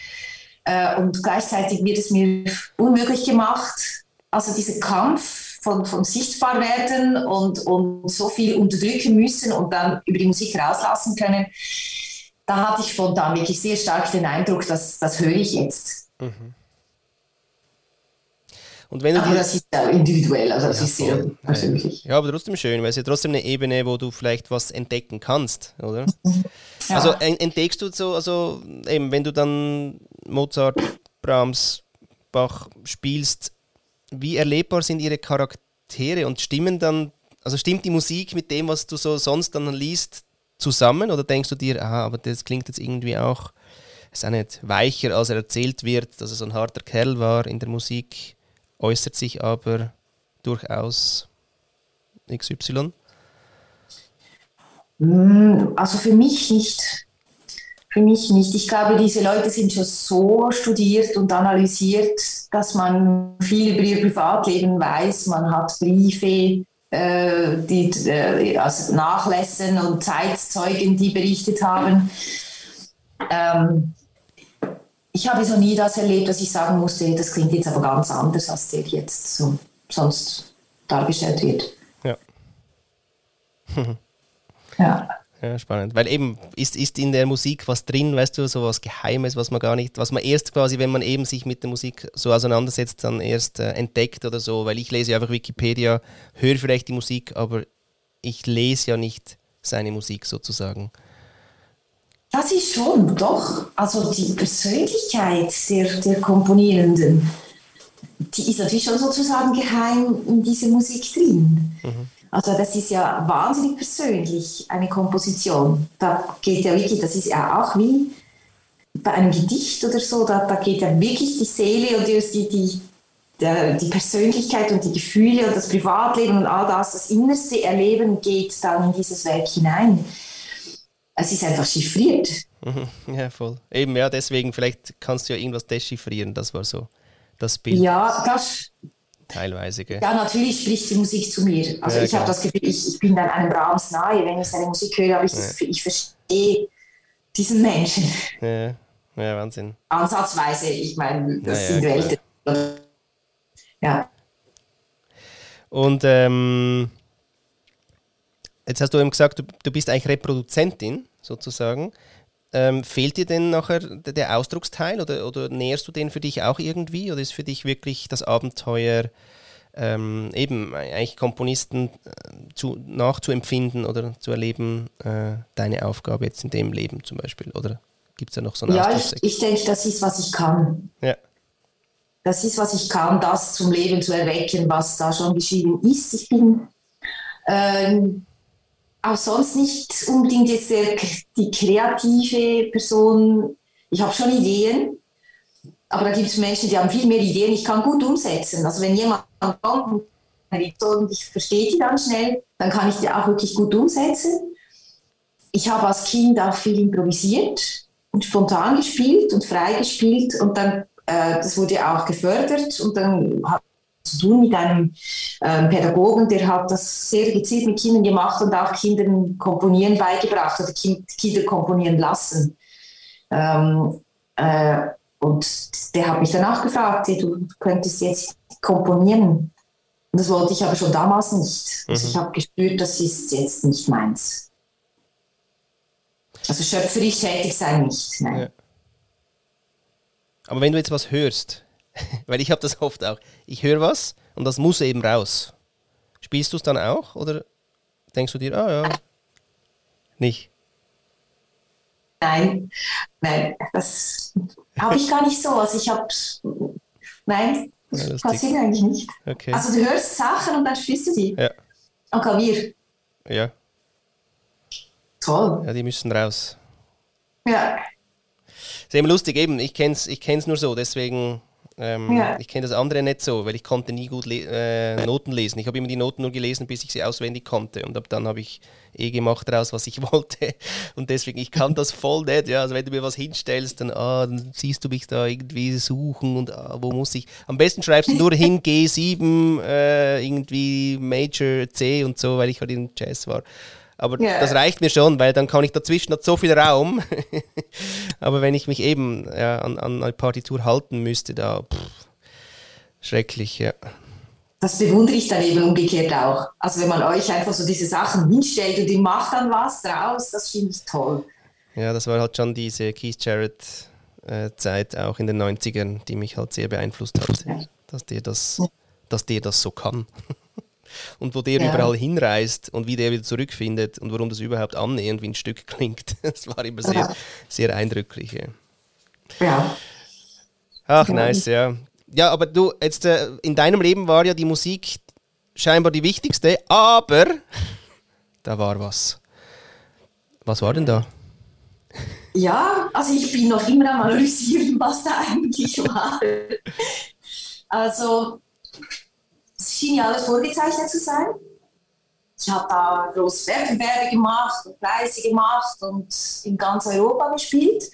äh, und gleichzeitig wird es mir unmöglich gemacht. Also dieser Kampf von, von sichtbar werden und, und so viel unterdrücken müssen und dann über die Musik rauslassen können, da hatte ich spontan wirklich sehr stark den Eindruck, dass das höre ich jetzt. Mhm. Und wenn du aber das ist ja individuell, also das ja, ist sehr persönlich. Ja, aber trotzdem schön, weil es ja trotzdem eine Ebene, wo du vielleicht was entdecken kannst, oder? Ja. Also entdeckst du so, also eben, wenn du dann Mozart, Brahms, Bach spielst, wie erlebbar sind ihre Charaktere und stimmen dann, also stimmt die Musik mit dem, was du so sonst dann liest, zusammen? Oder denkst du dir, ah, aber das klingt jetzt irgendwie auch, ist auch nicht weicher, als er erzählt wird, dass er so ein harter Kerl war in der Musik? äußert sich aber durchaus XY? Hm, also für mich nicht. Für mich nicht. Ich glaube, diese Leute sind schon so studiert und analysiert, dass man viel über ihr Privatleben weiß. Man hat Briefe, äh, die, äh, also Nachlässen und Zeitzeugen, die berichtet haben. Ähm, ich habe so nie das erlebt, dass ich sagen musste, das klingt jetzt aber ganz anders, als der jetzt so sonst dargestellt wird. Ja. ja. [laughs] Ja, spannend. Weil eben ist, ist in der Musik was drin, weißt du, so was Geheimes, was man gar nicht, was man erst quasi, wenn man eben sich mit der Musik so auseinandersetzt, dann erst äh, entdeckt oder so. Weil ich lese ja einfach Wikipedia, höre vielleicht die Musik, aber ich lese ja nicht seine Musik sozusagen. Das ist schon, doch. Also die Persönlichkeit der, der Komponierenden, die ist natürlich schon sozusagen geheim in dieser Musik drin. Mhm. Also das ist ja wahnsinnig persönlich, eine Komposition. Da geht ja wirklich, das ist ja auch wie bei einem Gedicht oder so, da, da geht ja wirklich die Seele und die, die, die, die Persönlichkeit und die Gefühle und das Privatleben und all das, das innerste Erleben geht dann in dieses Werk hinein es ist einfach chiffriert. [laughs] Ja, voll. Eben, ja, deswegen, vielleicht kannst du ja irgendwas dechiffrieren, das war so das Bild. Ja, das. Teilweise, gell? Ja, natürlich spricht die Musik zu mir. Also ja, ich habe das Gefühl, ich, ich bin dann einem Brahms nahe, wenn ich seine Musik höre, aber ich, ja. ich verstehe diesen Menschen. Ja, ja Wahnsinn. Ansatzweise, ich meine, das ja, sind Welten. Ja. Und ähm, Jetzt hast du eben gesagt, du, du bist eigentlich Reproduzentin sozusagen. Ähm, fehlt dir denn nachher der Ausdrucksteil oder, oder näherst du den für dich auch irgendwie? Oder ist für dich wirklich das Abenteuer, ähm, eben eigentlich Komponisten äh, zu, nachzuempfinden oder zu erleben, äh, deine Aufgabe jetzt in dem Leben zum Beispiel? Oder gibt es da noch so einen Ja, ich, ich denke, das ist, was ich kann. Ja. Das ist, was ich kann, das zum Leben zu erwecken, was da schon geschrieben ist. Ich bin ähm, auch sonst nicht unbedingt jetzt der, die kreative Person. Ich habe schon Ideen, aber da gibt es Menschen, die haben viel mehr Ideen. Ich kann gut umsetzen. Also wenn jemand kommt und ich verstehe die dann schnell, dann kann ich die auch wirklich gut umsetzen. Ich habe als Kind auch viel improvisiert und spontan gespielt und frei gespielt und dann, äh, das wurde auch gefördert und dann hat zu tun mit einem ähm, Pädagogen, der hat das sehr gezielt mit Kindern gemacht und auch Kindern komponieren beigebracht oder kind, Kinder komponieren lassen. Ähm, äh, und der hat mich danach gefragt, du könntest jetzt komponieren. Und das wollte ich aber schon damals nicht. Also mhm. ich habe gespürt, das ist jetzt nicht meins. Also schöpferisch tätig sein nicht. Nein. Ja. Aber wenn du jetzt was hörst, [laughs] Weil ich habe das oft auch. Ich höre was und das muss eben raus. Spielst du es dann auch oder denkst du dir, ah ja, nicht? Nein, nein, das habe ich gar nicht so. Also ich habe, nein, Das ja, passiert eigentlich nicht. Okay. Also du hörst Sachen und dann spielst du die. Ja. Am Klavier. Ja. Toll. Ja, die müssen raus. Ja. Ist eben lustig, eben, ich kenne es ich kenn's nur so, deswegen ähm, ja. Ich kenne das andere nicht so, weil ich konnte nie gut le äh, Noten lesen. Ich habe immer die Noten nur gelesen, bis ich sie auswendig konnte. Und ab dann habe ich eh gemacht daraus, was ich [laughs] wollte. Und deswegen, ich kann das voll nicht. Ja, also wenn du mir was hinstellst, dann, ah, dann siehst du mich da irgendwie suchen und ah, wo muss ich. Am besten schreibst du nur hin [laughs] G7, äh, irgendwie Major C und so, weil ich halt in Jazz war. Aber yeah. das reicht mir schon, weil dann kann ich dazwischen hat so viel Raum. [laughs] Aber wenn ich mich eben ja, an, an eine Partitur halten müsste, da pff, schrecklich, ja. Das bewundere ich dann eben umgekehrt auch. Also wenn man euch einfach so diese Sachen hinstellt und die macht dann was draus, das finde ich toll. Ja, das war halt schon diese Keith Jarrett äh, Zeit auch in den 90ern, die mich halt sehr beeinflusst hat, ja. dass der das, dass der das so kann. [laughs] und wo der ja. überall hinreist und wie der wieder zurückfindet und warum das überhaupt annähernd wie ein Stück [laughs] klingt. Das war immer sehr, ja. sehr eindrücklich. Ja. ja. Ach, nice, ja. Ja, aber du, jetzt äh, in deinem Leben war ja die Musik scheinbar die wichtigste, aber da war was. Was war denn da? Ja, also ich bin noch immer am analysieren, was da eigentlich war. Also schien ja alles vorgezeichnet zu sein. Ich habe da große Wettbewerbe gemacht und Preise gemacht und in ganz Europa gespielt.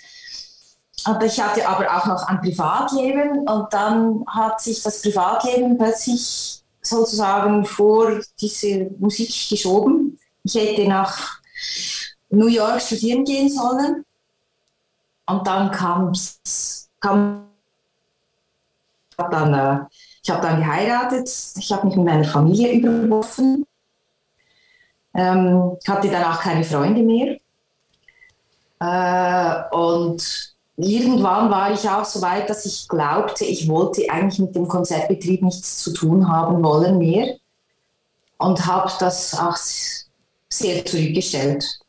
Und ich hatte aber auch noch ein Privatleben und dann hat sich das Privatleben plötzlich sozusagen vor diese Musik geschoben. Ich hätte nach New York studieren gehen sollen und dann kam, kam dann äh, ich habe dann geheiratet, ich habe mich mit meiner Familie überworfen, ähm, hatte dann auch keine Freunde mehr. Äh, und irgendwann war ich auch so weit, dass ich glaubte, ich wollte eigentlich mit dem Konzertbetrieb nichts zu tun haben wollen mehr und habe das auch sehr zurückgestellt.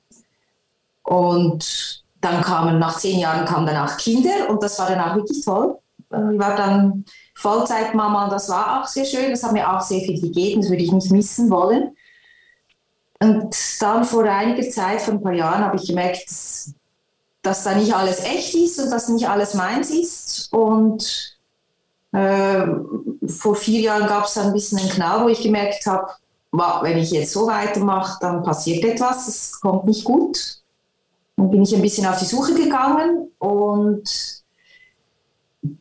Und dann kamen, nach zehn Jahren kamen dann auch Kinder und das war dann auch wirklich toll. Ich war dann Vollzeitmama, das war auch sehr schön. Das hat mir auch sehr viel gegeben, das würde ich nicht missen wollen. Und dann vor einiger Zeit, vor ein paar Jahren, habe ich gemerkt, dass, dass da nicht alles echt ist und dass nicht alles meins ist. Und äh, vor vier Jahren gab es ein bisschen einen Knall, wo ich gemerkt habe, wenn ich jetzt so weitermache, dann passiert etwas, es kommt nicht gut. Dann bin ich ein bisschen auf die Suche gegangen und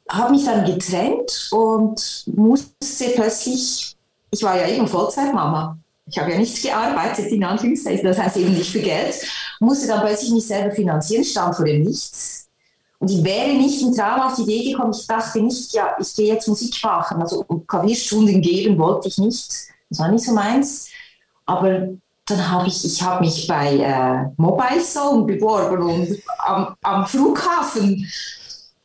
habe mich dann getrennt und musste plötzlich, ich war ja eben Vollzeitmama, ich habe ja nicht gearbeitet, in Anführungszeichen, das heißt eben nicht für Geld, musste dann plötzlich mich selber finanzieren, stand vor dem Nichts. Und ich wäre nicht im Traum auf die Idee gekommen, ich dachte nicht, ja, ich gehe jetzt Musik machen, also Klavierstunden geben wollte ich nicht, das war nicht so meins. Aber dann habe ich, ich habe mich bei äh, Mobile Zone beworben und am, am Flughafen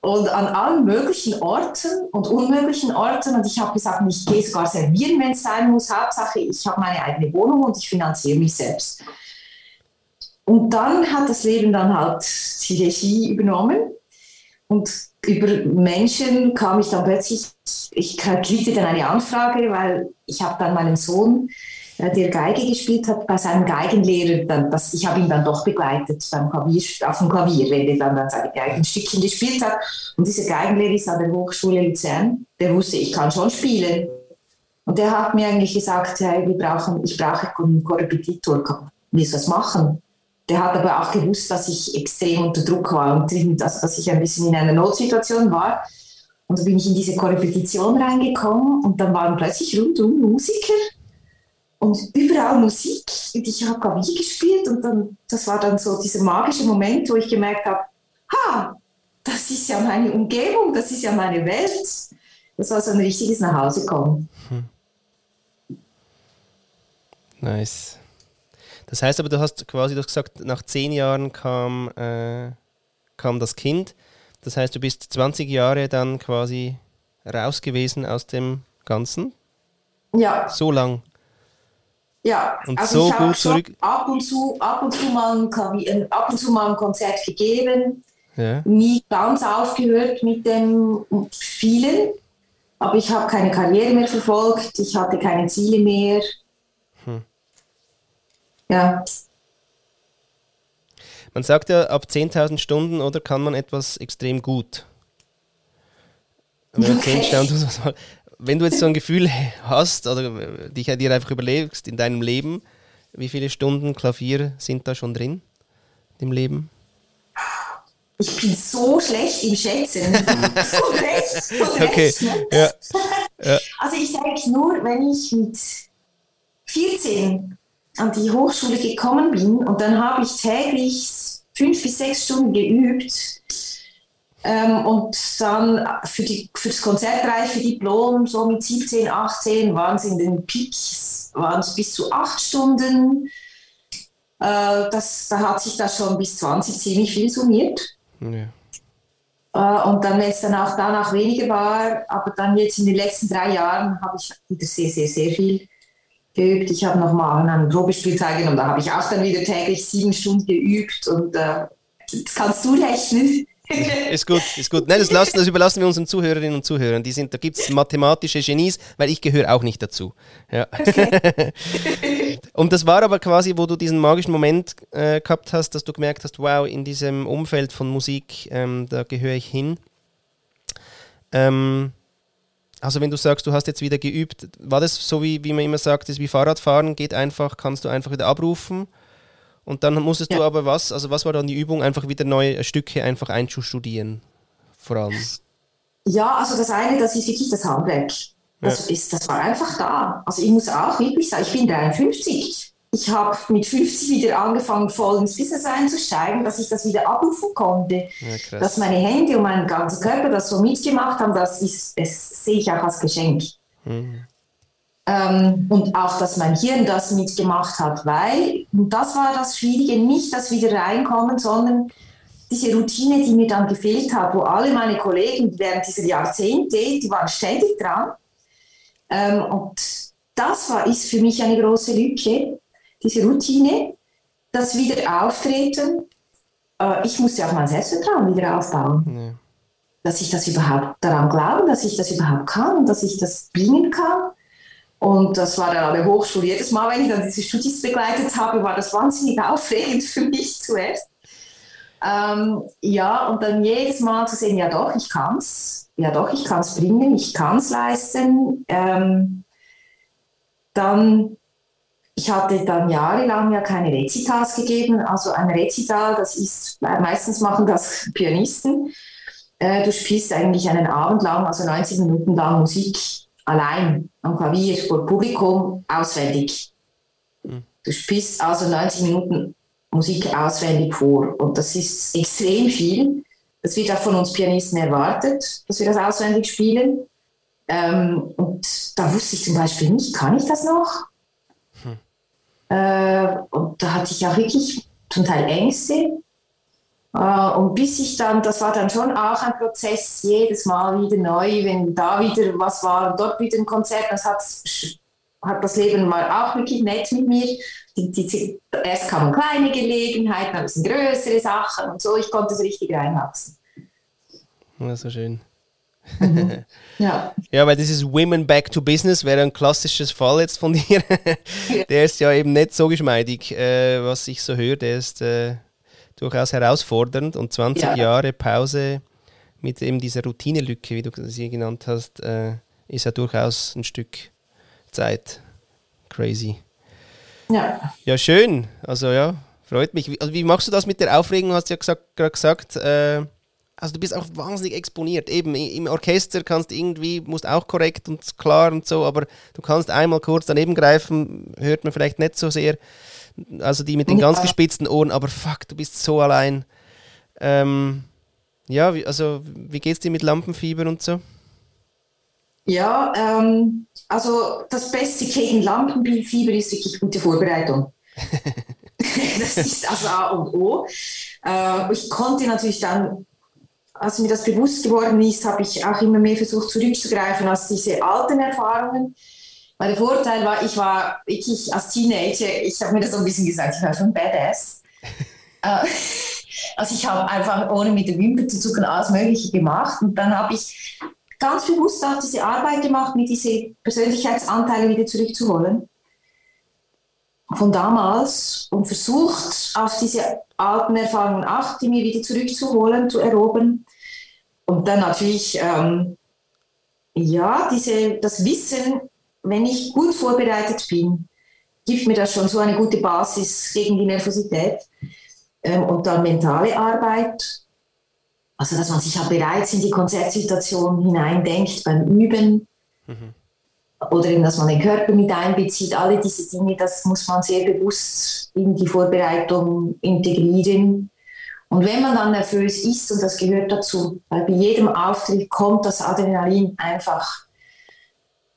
und an allen möglichen Orten und unmöglichen Orten. Und ich habe gesagt, ich gehe sogar servieren, wenn es sein muss. Hauptsache, ich habe meine eigene Wohnung und ich finanziere mich selbst. Und dann hat das Leben dann halt die Regie übernommen. Und über Menschen kam ich dann plötzlich, ich kriegte dann eine Anfrage, weil ich habe dann meinen Sohn der Geige gespielt hat, bei seinem Geigenlehrer, dann, das, ich habe ihn dann doch begleitet beim Klavier, auf dem Klavier, wenn er dann, dann seine Geigenstückchen gespielt hat. Und dieser Geigenlehrer ist an der Hochschule Luzern, der wusste, ich kann schon spielen. Und der hat mir eigentlich gesagt, hey, wir brauchen, ich brauche einen Korrepetitor, willst du das machen? Der hat aber auch gewusst, dass ich extrem unter Druck war und dass, dass ich ein bisschen in einer Notsituation war. Und da bin ich in diese Korrepetition reingekommen und dann waren plötzlich rundum Musiker und überall Musik. Und ich habe Klavier gespielt und dann, das war dann so dieser magische Moment, wo ich gemerkt habe, ha, das ist ja meine Umgebung, das ist ja meine Welt. Das war so ein richtiges Nachhausekommen. Hm. Nice. Das heißt aber, du hast quasi du hast gesagt, nach zehn Jahren kam, äh, kam das Kind. Das heißt, du bist 20 Jahre dann quasi raus gewesen aus dem Ganzen? Ja. So lang? Ja, und also so ich habe zurück ab und zu, ab und zu mal ein, ab und zu mal ein Konzert gegeben, ja. nie ganz aufgehört mit dem Spielen. aber ich habe keine Karriere mehr verfolgt, ich hatte keine Ziele mehr. Hm. Ja. Man sagt ja, ab 10.000 Stunden oder kann man etwas extrem gut. Okay. Wenn du jetzt so ein Gefühl [laughs] hast oder dich dir einfach überlegst in deinem Leben, wie viele Stunden Klavier sind da schon drin im Leben? Ich bin so schlecht im Schätzen. [laughs] so recht, so okay. Ja. Ja. Also ich denke nur, wenn ich mit 14 an die Hochschule gekommen bin und dann habe ich täglich fünf bis sechs Stunden geübt ähm, und dann für, die, für das Konzertreich, für Diplom, so mit 17, 18 waren es in den Peaks, waren es bis zu acht Stunden. Äh, das, da hat sich das schon bis 20 ziemlich viel summiert. Ja. Äh, und dann, wenn es dann auch danach weniger war, aber dann jetzt in den letzten drei Jahren habe ich wieder sehr, sehr, sehr viel geübt. Ich habe nochmal an einem Probespiel teilgenommen, da habe ich auch dann wieder täglich sieben Stunden geübt und äh, das kannst du rechnen. Ist gut, ist gut. Nein, das, lassen, das überlassen wir unseren Zuhörerinnen und Zuhörern. Die sind, da gibt es mathematische Genies, weil ich gehöre auch nicht dazu. Ja. Okay. [laughs] und das war aber quasi, wo du diesen magischen Moment äh, gehabt hast, dass du gemerkt hast, wow, in diesem Umfeld von Musik, ähm, da gehöre ich hin. Ähm, also wenn du sagst, du hast jetzt wieder geübt, war das so wie, wie man immer sagt, ist wie Fahrradfahren, geht einfach, kannst du einfach wieder abrufen? Und dann musstest ja. du aber was, also was war dann die Übung, einfach wieder neue Stücke einfach einzustudieren, vor allem? Ja, also das eine, das ist wirklich das Handwerk. Das, ja. ist, das war einfach da. Also ich muss auch wirklich sagen, ich bin 53. Ich habe mit 50 wieder angefangen, voll ins Business einzusteigen, dass ich das wieder abrufen konnte. Ja, dass meine Hände und mein ganzer Körper das so mitgemacht haben, das, ist, das sehe ich auch als Geschenk. Mhm. Ähm, und auch, dass mein Hirn das mitgemacht hat, weil, und das war das Schwierige, nicht das wieder reinkommen, sondern diese Routine, die mir dann gefehlt hat, wo alle meine Kollegen während dieser Jahrzehnte, die waren ständig dran. Ähm, und das war, ist für mich eine große Lücke, diese Routine, das Wiederauftreten. Äh, ich musste auch mein Selbstvertrauen wieder aufbauen. Ja. Dass ich das überhaupt daran glaube, dass ich das überhaupt kann, dass ich das bringen kann. Und das war dann an der Hochschule. Jedes Mal, wenn ich dann diese Studis begleitet habe, war das wahnsinnig aufregend [laughs] für mich zuerst. Ähm, ja, und dann jedes Mal zu sehen, ja doch, ich kann es. Ja doch, ich kann es bringen, ich kann es leisten. Ähm, dann, ich hatte dann jahrelang ja keine Rezitals gegeben. Also ein Rezital, das ist, meistens machen das Pianisten. Äh, du spielst eigentlich einen Abend lang, also 90 Minuten lang Musik allein am Klavier vor Publikum auswendig. Hm. Du spielst also 90 Minuten Musik auswendig vor und das ist extrem viel. Das wird auch von uns Pianisten erwartet, dass wir das auswendig spielen. Ähm, und da wusste ich zum Beispiel nicht, kann ich das noch? Hm. Äh, und da hatte ich auch wirklich zum Teil Ängste. Äh, und bis ich dann, das war dann schon auch ein Prozess, jedes Mal wieder neu, wenn da wieder was war, dort wieder ein Konzert, das hat, hat das Leben mal auch wirklich nett mit mir. Die, die, erst kamen kleine Gelegenheiten, dann sind größere Sachen und so, ich konnte es richtig reinwachsen. Ja, so schön. Mhm. [laughs] Ja. ja, weil dieses Women Back to Business wäre ein klassisches Fall jetzt von [laughs] dir. der ist ja eben nicht so geschmeidig, äh, was ich so höre. Der ist äh, durchaus herausfordernd und 20 ja. Jahre Pause mit eben dieser Routinelücke, wie du sie genannt hast, äh, ist ja durchaus ein Stück Zeit. Crazy. Ja. Ja, schön. Also ja, freut mich. Also, wie machst du das mit der Aufregung? Hast du ja gerade gesagt, äh, also du bist auch wahnsinnig exponiert. Eben im Orchester kannst du irgendwie, musst auch korrekt und klar und so, aber du kannst einmal kurz daneben greifen, hört man vielleicht nicht so sehr also die mit den ganz gespitzten Ohren, aber fuck, du bist so allein. Ähm, ja, wie, also wie geht's dir mit Lampenfieber und so? Ja, ähm, also das Beste gegen Lampenfieber ist wirklich gute Vorbereitung. [laughs] das ist also A und O. Äh, ich konnte natürlich dann, als mir das bewusst geworden ist, habe ich auch immer mehr versucht zurückzugreifen als diese alten Erfahrungen. Weil der Vorteil war, ich war wirklich als Teenager, ich habe mir das so ein bisschen gesagt, ich war schon badass. Äh, [laughs] also ich habe einfach ohne mit der Wimper zu zucken alles Mögliche gemacht und dann habe ich ganz bewusst auch diese Arbeit gemacht, mir diese Persönlichkeitsanteile wieder zurückzuholen. Von damals und versucht, auf diese alten Erfahrungen acht, die mir wieder zurückzuholen, zu erobern. Und dann natürlich, ähm, ja, diese, das Wissen, wenn ich gut vorbereitet bin, gibt mir das schon so eine gute Basis gegen die Nervosität. Ähm, und dann mentale Arbeit, also dass man sich ja bereits in die Konzertsituation hineindenkt beim Üben. Mhm. Oder eben, dass man den Körper mit einbezieht. Alle diese Dinge, das muss man sehr bewusst in die Vorbereitung integrieren. Und wenn man dann nervös ist, und das gehört dazu, weil bei jedem Auftritt kommt das Adrenalin einfach,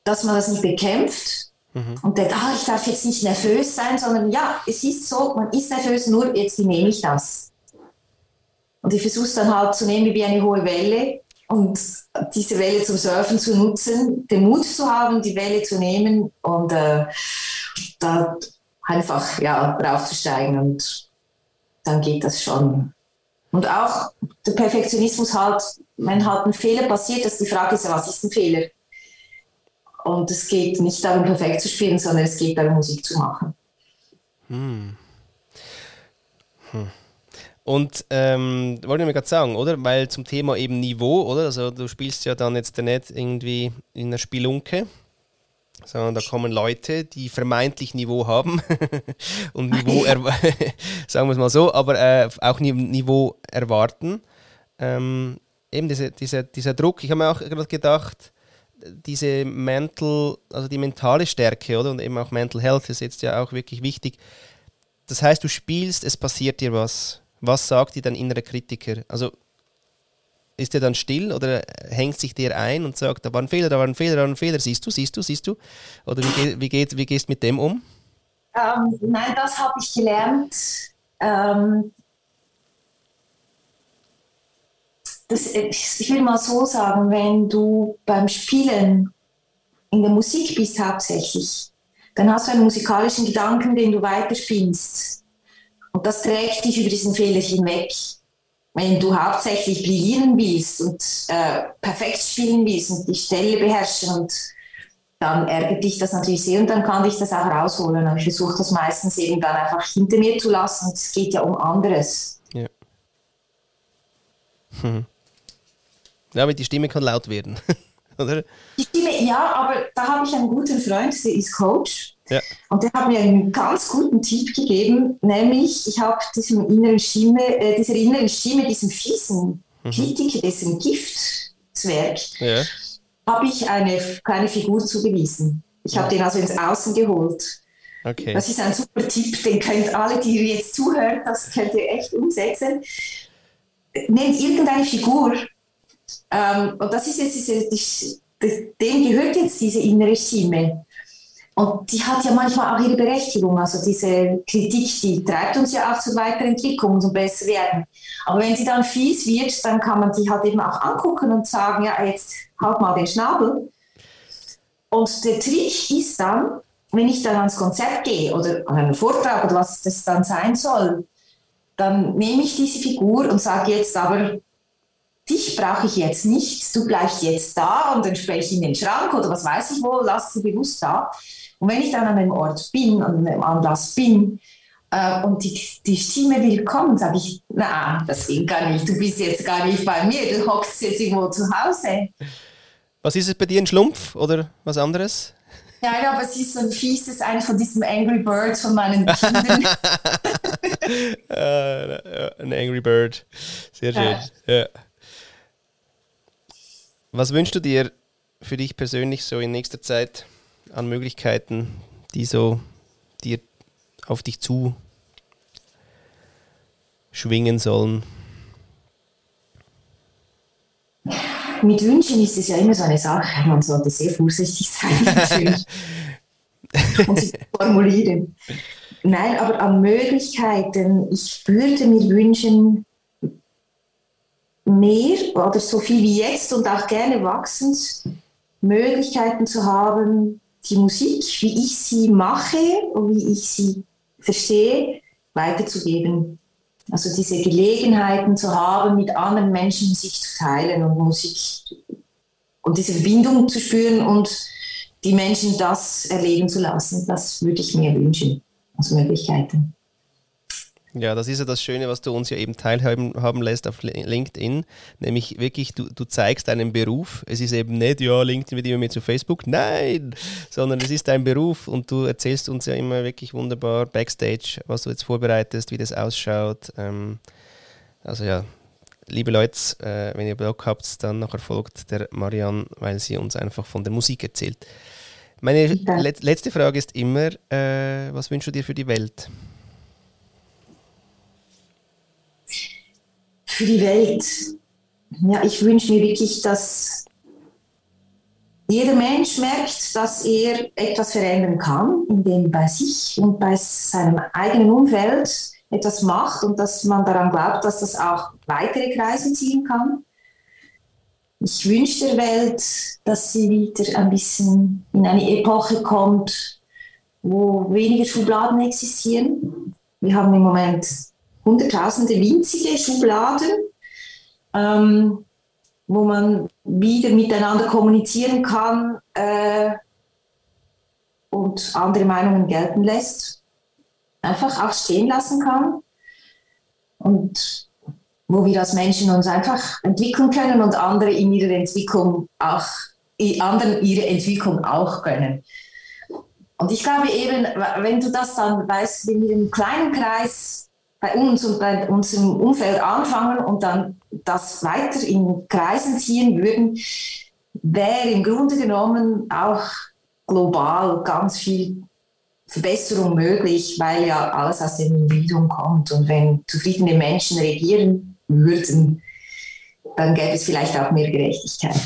dass man das nicht bekämpft, Mhm. Und denkt, ah, ich darf jetzt nicht nervös sein, sondern ja, es ist so, man ist nervös, nur jetzt nehme ich das. Und ich versuche es dann halt zu nehmen wie eine hohe Welle und diese Welle zum Surfen zu nutzen, den Mut zu haben, die Welle zu nehmen und äh, da einfach ja, raufzusteigen und dann geht das schon. Und auch der Perfektionismus halt, wenn halt ein Fehler passiert, dass die Frage ist, was ist ein Fehler? Und es geht nicht darum, perfekt zu spielen, sondern es geht darum, Musik zu machen. Hm. Hm. Und ähm, wollte ich mir gerade sagen, oder? Weil zum Thema eben Niveau, oder? Also du spielst ja dann jetzt nicht irgendwie in einer Spielunke, sondern da kommen Leute, die vermeintlich Niveau haben [laughs] und Niveau, [laughs] sagen wir es mal so, aber äh, auch Niveau erwarten. Ähm, eben diese, diese, dieser Druck, ich habe mir auch gerade gedacht, diese mental, also die mentale Stärke, oder? Und eben auch Mental Health ist jetzt ja auch wirklich wichtig. Das heißt, du spielst, es passiert dir was. Was sagt dir dein innerer Kritiker? Also ist der dann still oder hängt sich der ein und sagt, da war ein Fehler, da war ein Fehler, da war ein Fehler, siehst du, siehst du, siehst du? Oder wie, wie, geht, wie gehst du mit dem um? Ähm, nein, das habe ich gelernt. Ähm, das, ich will mal so sagen, wenn du beim Spielen in der Musik bist hauptsächlich, dann hast du einen musikalischen Gedanken, den du weiterspielst. Und das trägt dich über diesen Fehler hinweg. Wenn du hauptsächlich brillieren willst und äh, perfekt spielen willst und die Stelle beherrschen und dann ärgert dich das natürlich sehr und dann kann dich das auch rausholen. Und ich versuche das meistens eben dann einfach hinter mir zu lassen. Es geht ja um anderes. Ja. [laughs] Hm. Ja, aber die Stimme kann laut werden, [laughs] oder? Die Stimme, ja, aber da habe ich einen guten Freund, der ist Coach. Ja. Und der hat mir einen ganz guten Tipp gegeben, nämlich ich habe diesem inneren Stimme, äh, dieser inneren Stimme, diesem fiesen mhm. Kritiker, diesem Giftzwerg, ja. habe ich eine kleine Figur zugewiesen. Ich habe den also ins Außen geholt. Okay. Das ist ein super Tipp, den könnt alle, die jetzt zuhören, das könnt ihr echt umsetzen. Nehmt irgendeine Figur, ähm, und das ist jetzt diese, die, dem gehört jetzt diese innere Stimme. Und die hat ja manchmal auch ihre Berechtigung. Also diese Kritik, die treibt uns ja auch zur Weiterentwicklung und zum Besserwerden. Aber wenn sie dann fies wird, dann kann man die halt eben auch angucken und sagen, ja, jetzt halt mal den Schnabel. Und der Trick ist dann, wenn ich dann ans Konzert gehe oder an einen Vortrag oder was das dann sein soll, dann nehme ich diese Figur und sage jetzt aber, dich brauche ich jetzt nicht, du bleibst jetzt da und dann spreche ich in den Schrank oder was weiß ich wo, lass sie bewusst da. Und wenn ich dann an einem Ort bin, an einem Anlass bin, äh, und die, die Stimme will kommen, sage ich, na, das geht gar nicht, du bist jetzt gar nicht bei mir, du hockst jetzt irgendwo zu Hause. Was ist es bei dir, ein Schlumpf oder was anderes? Nein, aber es ist so ein fieses, eine von diesen Angry Birds von meinen Kindern. uh, [laughs] ein Angry Bird, sehr schön. Ja. ja. Was wünschst du dir für dich persönlich so in nächster Zeit an Möglichkeiten, die so dir auf dich zu schwingen sollen? Mit Wünschen ist es ja immer so eine Sache. Man sollte sehr vorsichtig sein [laughs] und sich formulieren. Nein, aber an Möglichkeiten. Ich würde mir wünschen, mehr oder so viel wie jetzt und auch gerne wachsend Möglichkeiten zu haben, die Musik, wie ich sie mache und wie ich sie verstehe, weiterzugeben. Also diese Gelegenheiten zu haben, mit anderen Menschen sich zu teilen und Musik und diese Verbindung zu spüren und die Menschen das erleben zu lassen, das würde ich mir wünschen, als Möglichkeiten. Ja, das ist ja das Schöne, was du uns ja eben teilhaben haben lässt auf LinkedIn, nämlich wirklich, du, du zeigst deinen Beruf. Es ist eben nicht, ja, LinkedIn wird immer mehr zu Facebook, nein, sondern es ist dein Beruf und du erzählst uns ja immer wirklich wunderbar Backstage, was du jetzt vorbereitest, wie das ausschaut. Ähm, also ja, liebe Leute, äh, wenn ihr Bock habt, dann nachher folgt der Marianne, weil sie uns einfach von der Musik erzählt. Meine let letzte Frage ist immer, äh, was wünschst du dir für die Welt? Für die Welt. Ja, ich wünsche mir wirklich, dass jeder Mensch merkt, dass er etwas verändern kann, indem bei sich und bei seinem eigenen Umfeld etwas macht und dass man daran glaubt, dass das auch weitere Kreise ziehen kann. Ich wünsche der Welt, dass sie wieder ein bisschen in eine Epoche kommt, wo weniger Schubladen existieren. Wir haben im Moment hunderttausende winzige Schubladen, ähm, wo man wieder miteinander kommunizieren kann äh, und andere Meinungen gelten lässt einfach auch stehen lassen kann und wo wir als Menschen uns einfach entwickeln können und andere in ihrer Entwicklung auch, anderen ihre Entwicklung auch gönnen. Und ich glaube eben, wenn du das dann weißt, wenn wir im kleinen Kreis bei uns und bei unserem Umfeld anfangen und dann das weiter in Kreisen ziehen würden, wäre im Grunde genommen auch global ganz viel Verbesserung möglich, weil ja alles aus dem Individuum kommt. Und wenn zufriedene Menschen regieren würden, dann gäbe es vielleicht auch mehr Gerechtigkeit.